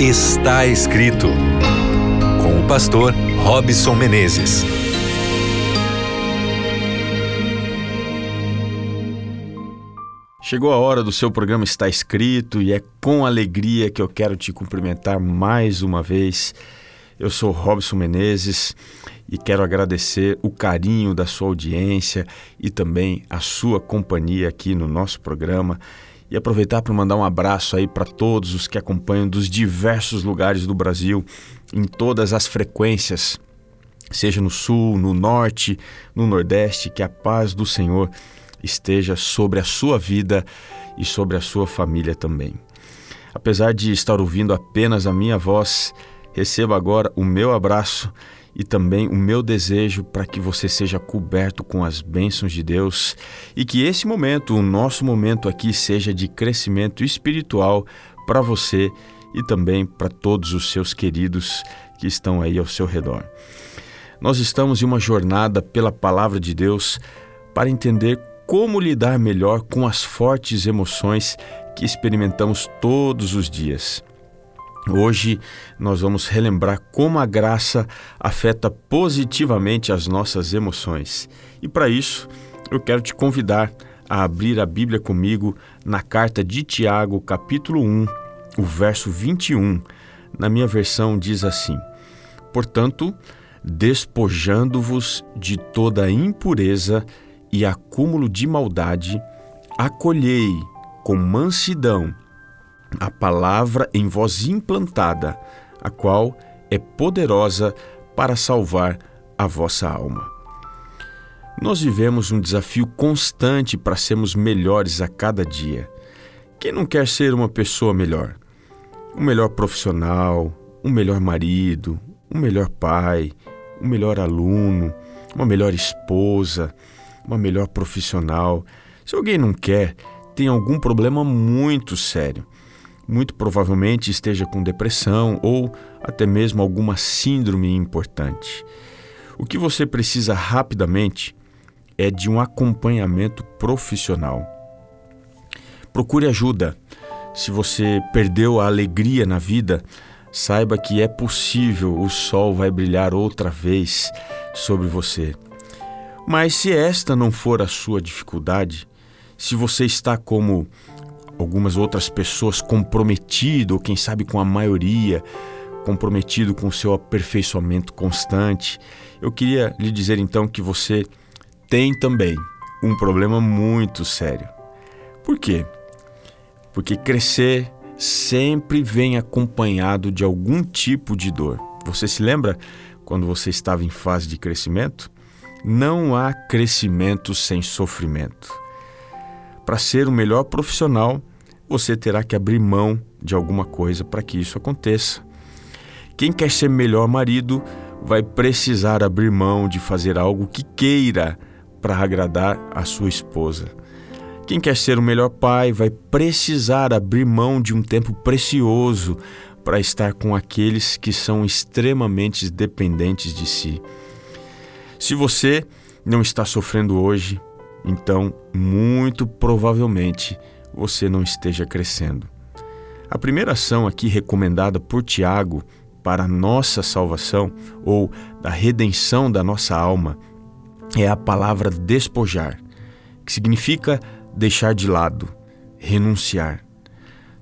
Está escrito com o pastor Robson Menezes. Chegou a hora do seu programa Está Escrito e é com alegria que eu quero te cumprimentar mais uma vez. Eu sou Robson Menezes e quero agradecer o carinho da sua audiência e também a sua companhia aqui no nosso programa e aproveitar para mandar um abraço aí para todos os que acompanham dos diversos lugares do Brasil, em todas as frequências, seja no sul, no norte, no nordeste, que a paz do Senhor esteja sobre a sua vida e sobre a sua família também. Apesar de estar ouvindo apenas a minha voz, receba agora o meu abraço e também o meu desejo para que você seja coberto com as bênçãos de Deus e que esse momento, o nosso momento aqui, seja de crescimento espiritual para você e também para todos os seus queridos que estão aí ao seu redor. Nós estamos em uma jornada pela palavra de Deus para entender como lidar melhor com as fortes emoções que experimentamos todos os dias. Hoje nós vamos relembrar como a graça afeta positivamente as nossas emoções. E para isso, eu quero te convidar a abrir a Bíblia comigo na carta de Tiago, capítulo 1, o verso 21. Na minha versão diz assim: Portanto, despojando-vos de toda impureza e acúmulo de maldade, acolhei com mansidão a palavra em voz implantada, a qual é poderosa para salvar a vossa alma. Nós vivemos um desafio constante para sermos melhores a cada dia. Quem não quer ser uma pessoa melhor? Um melhor profissional, um melhor marido, um melhor pai, um melhor aluno, uma melhor esposa, uma melhor profissional. Se alguém não quer, tem algum problema muito sério muito provavelmente esteja com depressão ou até mesmo alguma síndrome importante. O que você precisa rapidamente é de um acompanhamento profissional. Procure ajuda. Se você perdeu a alegria na vida, saiba que é possível, o sol vai brilhar outra vez sobre você. Mas se esta não for a sua dificuldade, se você está como algumas outras pessoas comprometido, ou quem sabe com a maioria, comprometido com o seu aperfeiçoamento constante. Eu queria lhe dizer então que você tem também um problema muito sério. Por quê? Porque crescer sempre vem acompanhado de algum tipo de dor. Você se lembra quando você estava em fase de crescimento? Não há crescimento sem sofrimento. Para ser o melhor profissional, você terá que abrir mão de alguma coisa para que isso aconteça. Quem quer ser melhor marido vai precisar abrir mão de fazer algo que queira para agradar a sua esposa. Quem quer ser o melhor pai vai precisar abrir mão de um tempo precioso para estar com aqueles que são extremamente dependentes de si. Se você não está sofrendo hoje, então muito provavelmente você não esteja crescendo. A primeira ação aqui recomendada por Tiago para a nossa salvação ou da redenção da nossa alma é a palavra despojar, que significa deixar de lado, renunciar.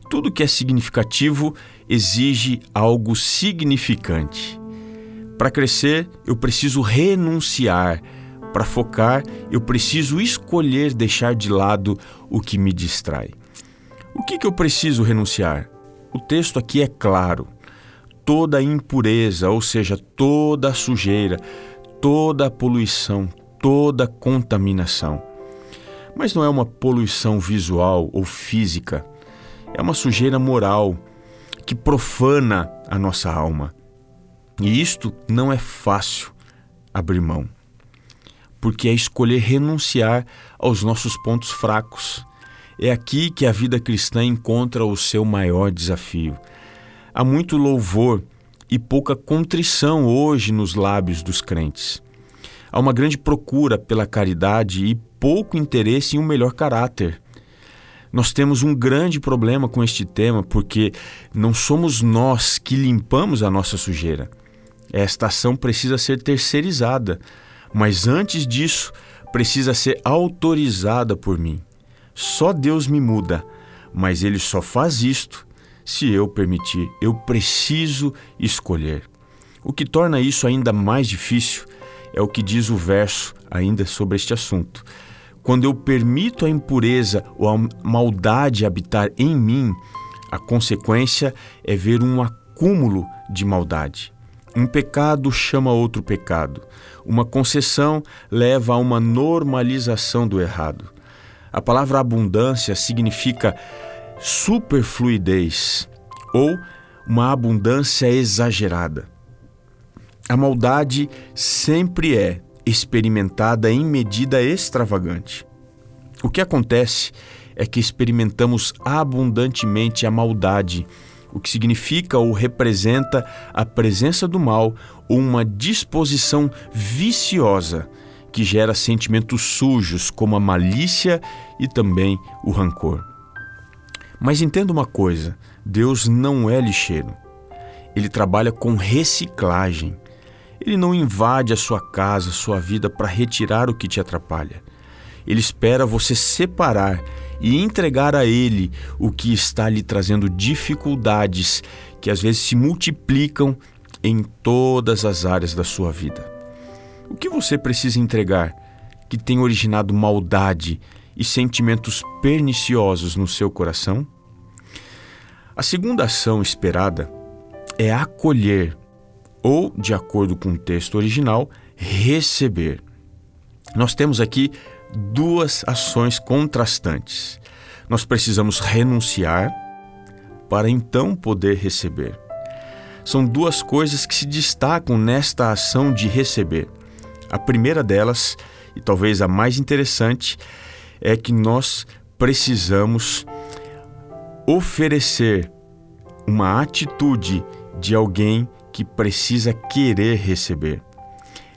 Tudo que é significativo exige algo significante. Para crescer, eu preciso renunciar para focar, eu preciso escolher deixar de lado o que me distrai. O que, que eu preciso renunciar? O texto aqui é claro. Toda impureza, ou seja, toda sujeira, toda poluição, toda contaminação. Mas não é uma poluição visual ou física, é uma sujeira moral que profana a nossa alma. E isto não é fácil abrir mão porque é escolher renunciar aos nossos pontos fracos. É aqui que a vida cristã encontra o seu maior desafio. Há muito louvor e pouca contrição hoje nos lábios dos crentes. Há uma grande procura pela caridade e pouco interesse em um melhor caráter. Nós temos um grande problema com este tema porque não somos nós que limpamos a nossa sujeira. Esta ação precisa ser terceirizada, mas antes disso, precisa ser autorizada por mim. Só Deus me muda, mas Ele só faz isto se eu permitir. Eu preciso escolher. O que torna isso ainda mais difícil é o que diz o verso ainda sobre este assunto. Quando eu permito a impureza ou a maldade habitar em mim, a consequência é ver um acúmulo de maldade. Um pecado chama outro pecado. Uma concessão leva a uma normalização do errado. A palavra abundância significa superfluidez ou uma abundância exagerada. A maldade sempre é experimentada em medida extravagante. O que acontece é que experimentamos abundantemente a maldade, o que significa ou representa a presença do mal ou uma disposição viciosa que gera sentimentos sujos como a malícia e também o rancor. Mas entenda uma coisa: Deus não é lixeiro. Ele trabalha com reciclagem. Ele não invade a sua casa, a sua vida para retirar o que te atrapalha. Ele espera você separar e entregar a Ele o que está lhe trazendo dificuldades que às vezes se multiplicam em todas as áreas da sua vida. O que você precisa entregar que tem originado maldade e sentimentos perniciosos no seu coração? A segunda ação esperada é acolher ou, de acordo com o texto original, receber. Nós temos aqui duas ações contrastantes. Nós precisamos renunciar para então poder receber. São duas coisas que se destacam nesta ação de receber. A primeira delas, e talvez a mais interessante, é que nós precisamos oferecer uma atitude de alguém que precisa querer receber.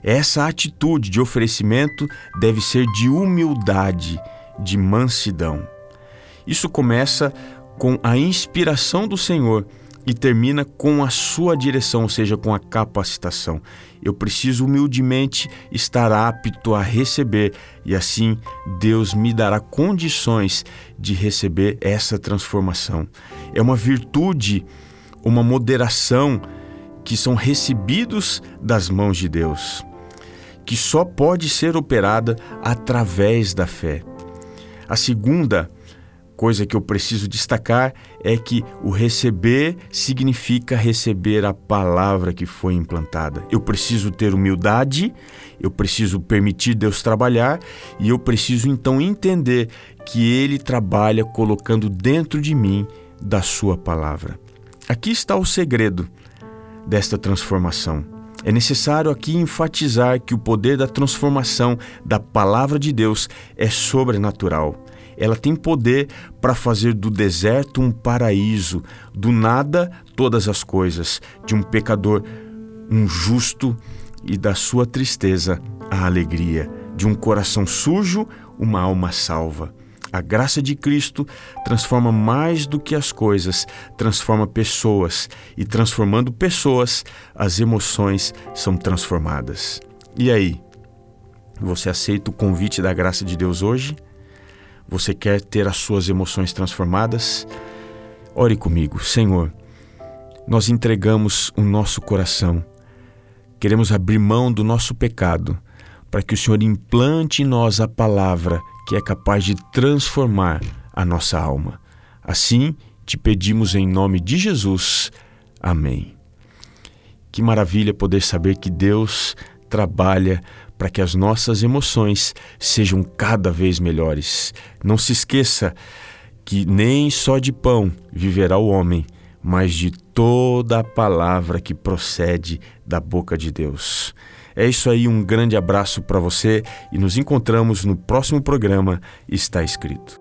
Essa atitude de oferecimento deve ser de humildade, de mansidão. Isso começa com a inspiração do Senhor e termina com a sua direção, ou seja, com a capacitação. Eu preciso humildemente estar apto a receber e assim Deus me dará condições de receber essa transformação. É uma virtude, uma moderação que são recebidos das mãos de Deus, que só pode ser operada através da fé. A segunda coisa que eu preciso destacar é que o receber significa receber a palavra que foi implantada. Eu preciso ter humildade, eu preciso permitir Deus trabalhar e eu preciso então entender que Ele trabalha colocando dentro de mim da Sua palavra. Aqui está o segredo desta transformação. É necessário aqui enfatizar que o poder da transformação da palavra de Deus é sobrenatural. Ela tem poder para fazer do deserto um paraíso, do nada todas as coisas, de um pecador um justo e da sua tristeza a alegria, de um coração sujo uma alma salva. A graça de Cristo transforma mais do que as coisas, transforma pessoas, e transformando pessoas, as emoções são transformadas. E aí? Você aceita o convite da graça de Deus hoje? Você quer ter as suas emoções transformadas? Ore comigo, Senhor. Nós entregamos o nosso coração. Queremos abrir mão do nosso pecado para que o Senhor implante em nós a palavra que é capaz de transformar a nossa alma. Assim, te pedimos em nome de Jesus. Amém. Que maravilha poder saber que Deus trabalha para que as nossas emoções sejam cada vez melhores. Não se esqueça que nem só de pão viverá o homem, mas de toda a palavra que procede da boca de Deus. É isso aí, um grande abraço para você e nos encontramos no próximo programa Está Escrito.